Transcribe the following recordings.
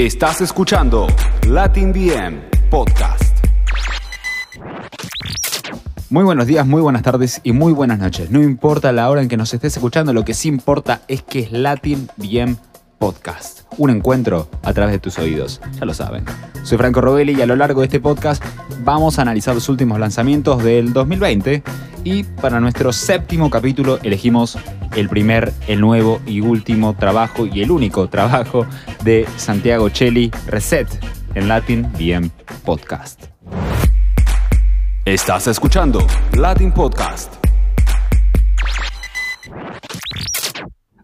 Estás escuchando Latin VM Podcast. Muy buenos días, muy buenas tardes y muy buenas noches. No importa la hora en que nos estés escuchando, lo que sí importa es que es Latin VM Podcast. Un encuentro a través de tus oídos, ya lo saben. Soy Franco Robelli y a lo largo de este podcast vamos a analizar los últimos lanzamientos del 2020 y para nuestro séptimo capítulo elegimos el primer, el nuevo y último trabajo y el único trabajo de Santiago Cheli, Reset, en Latin VM Podcast. Estás escuchando Latin Podcast.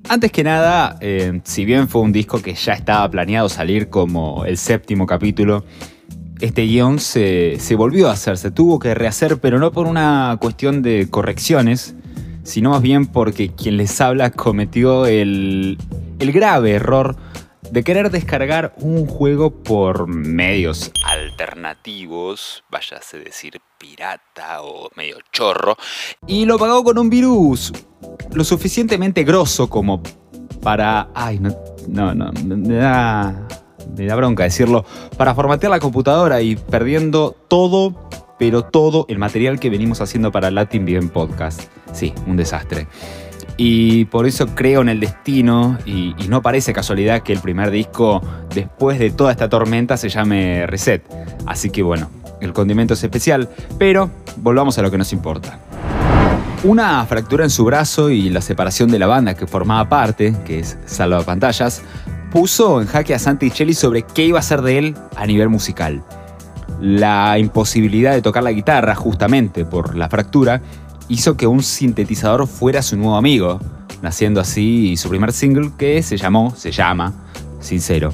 Antes que nada, eh, si bien fue un disco que ya estaba planeado salir como el séptimo capítulo, este guion se, se volvió a hacer, se tuvo que rehacer, pero no por una cuestión de correcciones, sino más bien porque quien les habla cometió el, el grave error de querer descargar un juego por medios alternativos, váyase decir pirata o medio chorro, y lo pagó con un virus lo suficientemente grosso como para... Ay, no, no, no, me da, me da bronca decirlo, para formatear la computadora y perdiendo todo, pero todo el material que venimos haciendo para Latin Bien Podcast. Sí, un desastre. Y por eso creo en el destino y, no parece casualidad que el primer disco, después de toda esta tormenta, se llame Reset. Así que bueno, el condimento es especial, pero volvamos a lo que nos importa. Una fractura en su brazo y la separación de la banda que formaba parte, que es Pantallas, puso en jaque a Santi Chelli sobre qué iba a ser de él a nivel musical. La imposibilidad de tocar la guitarra, justamente por la fractura, hizo que un sintetizador fuera su nuevo amigo, naciendo así su primer single que se llamó, se llama, Sincero.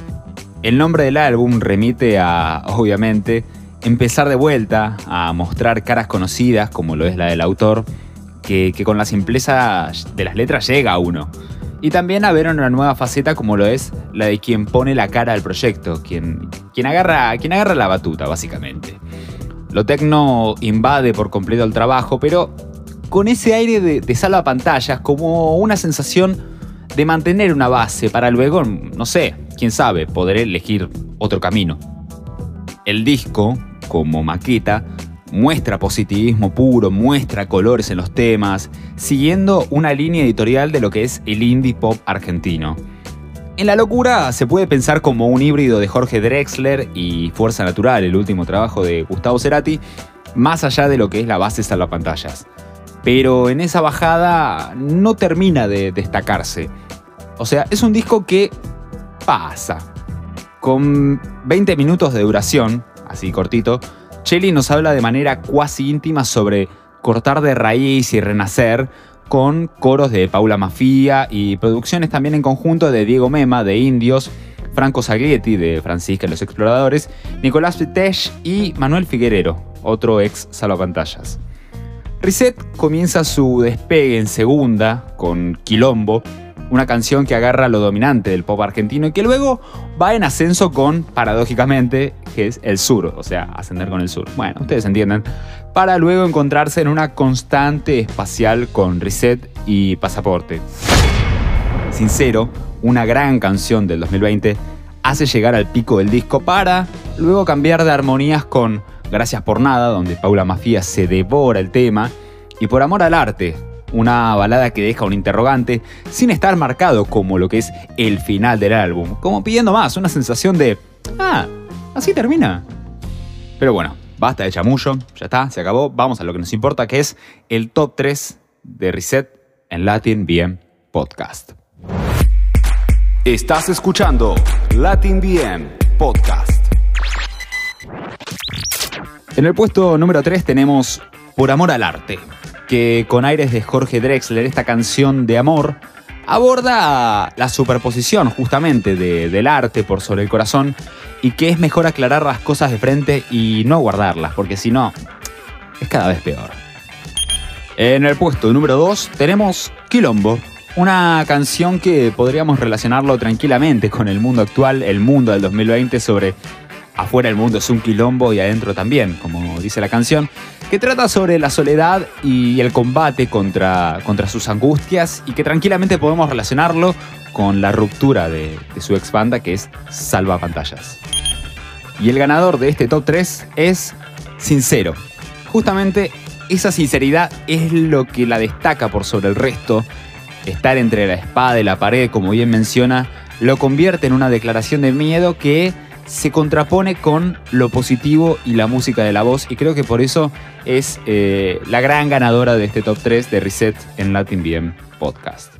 El nombre del álbum remite a, obviamente, empezar de vuelta, a mostrar caras conocidas, como lo es la del autor, que, que, con la simpleza de las letras llega a uno. Y también a ver una nueva faceta como lo es la de quien pone la cara al proyecto, quien, quien, agarra, quien agarra la batuta, básicamente. Lo tecno invade por completo el trabajo, pero con ese aire de, de salva pantallas, como una sensación de mantener una base para luego, no sé, quién sabe, poder elegir otro camino. El disco, como maqueta, muestra positivismo puro, muestra colores en los temas, siguiendo una línea editorial de lo que es el indie pop argentino. En La Locura se puede pensar como un híbrido de Jorge Drexler y Fuerza Natural, el último trabajo de Gustavo Cerati, más allá de lo que es la base salvapantallas. Pero en esa bajada no termina de destacarse. O sea, es un disco que pasa. Con 20 minutos de duración, así cortito, Chelly nos habla de manera cuasi íntima sobre cortar de raíz y renacer con coros de Paula Mafia y producciones también en conjunto de Diego Mema de Indios, Franco Saglietti de Francisca y los Exploradores, Nicolás Petech y Manuel Figuerero, otro ex salvapantallas. Reset comienza su despegue en segunda con Quilombo, una canción que agarra lo dominante del pop argentino y que luego va en ascenso con, paradójicamente, que es el sur, o sea, ascender con el sur. Bueno, ustedes entienden. Para luego encontrarse en una constante espacial con Reset y Pasaporte. Sincero, una gran canción del 2020, hace llegar al pico del disco para luego cambiar de armonías con Gracias por Nada, donde Paula Mafia se devora el tema, y Por Amor al Arte, una balada que deja un interrogante sin estar marcado como lo que es el final del álbum, como pidiendo más, una sensación de, ah, así termina. Pero bueno, basta de chamullo, ya está, se acabó, vamos a lo que nos importa, que es el top 3 de Reset en Latin BM Podcast. Estás escuchando Latin BM Podcast. En el puesto número 3 tenemos Por Amor al Arte, que con aires de Jorge Drexler, esta canción de amor, aborda la superposición justamente de, del arte por sobre el corazón y que es mejor aclarar las cosas de frente y no guardarlas, porque si no, es cada vez peor. En el puesto número 2 tenemos Quilombo, una canción que podríamos relacionarlo tranquilamente con el mundo actual, el mundo del 2020 sobre afuera el mundo es un quilombo y adentro también, como dice la canción, que trata sobre la soledad y el combate contra, contra sus angustias y que tranquilamente podemos relacionarlo con la ruptura de, su ex banda que es Salva Pantallas. Y el ganador de este top 3 es Sincero. Justamente esa sinceridad es lo que la destaca por sobre el resto. Estar entre la espada y la pared, como bien menciona, lo convierte en una declaración de miedo que se contrapone con lo positivo y la música de la voz y creo que por eso es eh, la gran ganadora de este top 3 de Reset en Latin BM Podcast.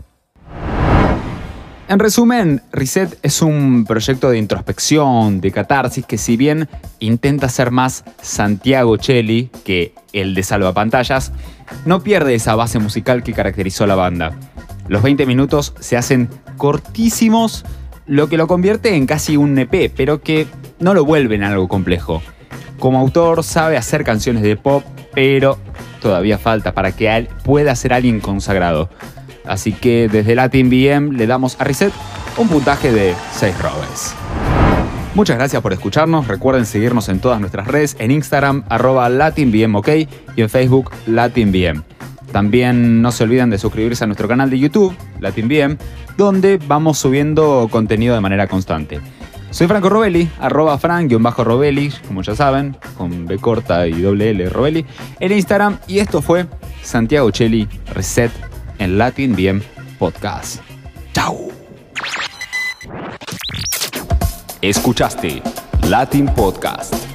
En resumen, Reset es un proyecto de introspección, de catarsis, que si bien intenta ser más Santiago Cheli que el de Salvapantallas, no pierde esa base musical que caracterizó la banda. Los 20 minutos se hacen cortísimos, lo que lo convierte en casi un EP, pero que no lo vuelve en algo complejo. Como autor sabe hacer canciones de pop, pero todavía falta para que él pueda ser alguien consagrado. Así que desde Latin BM le damos a Reset un puntaje de 6 robes. Muchas gracias por escucharnos. Recuerden seguirnos en todas nuestras redes, en Instagram, arroba LatinBM, OK, y en Facebook, LatinBM. También no se olviden de suscribirse a nuestro canal de YouTube, LatinBM, donde vamos subiendo contenido de manera constante. Soy Franco Robelli, arroba Fran-Robelli, como ya saben, con B corta y doble L Robelli, en Instagram. Y esto fue Santiago Cheli Reset en Latin BM Podcast. ¡Chao! Escuchaste Latin Podcast.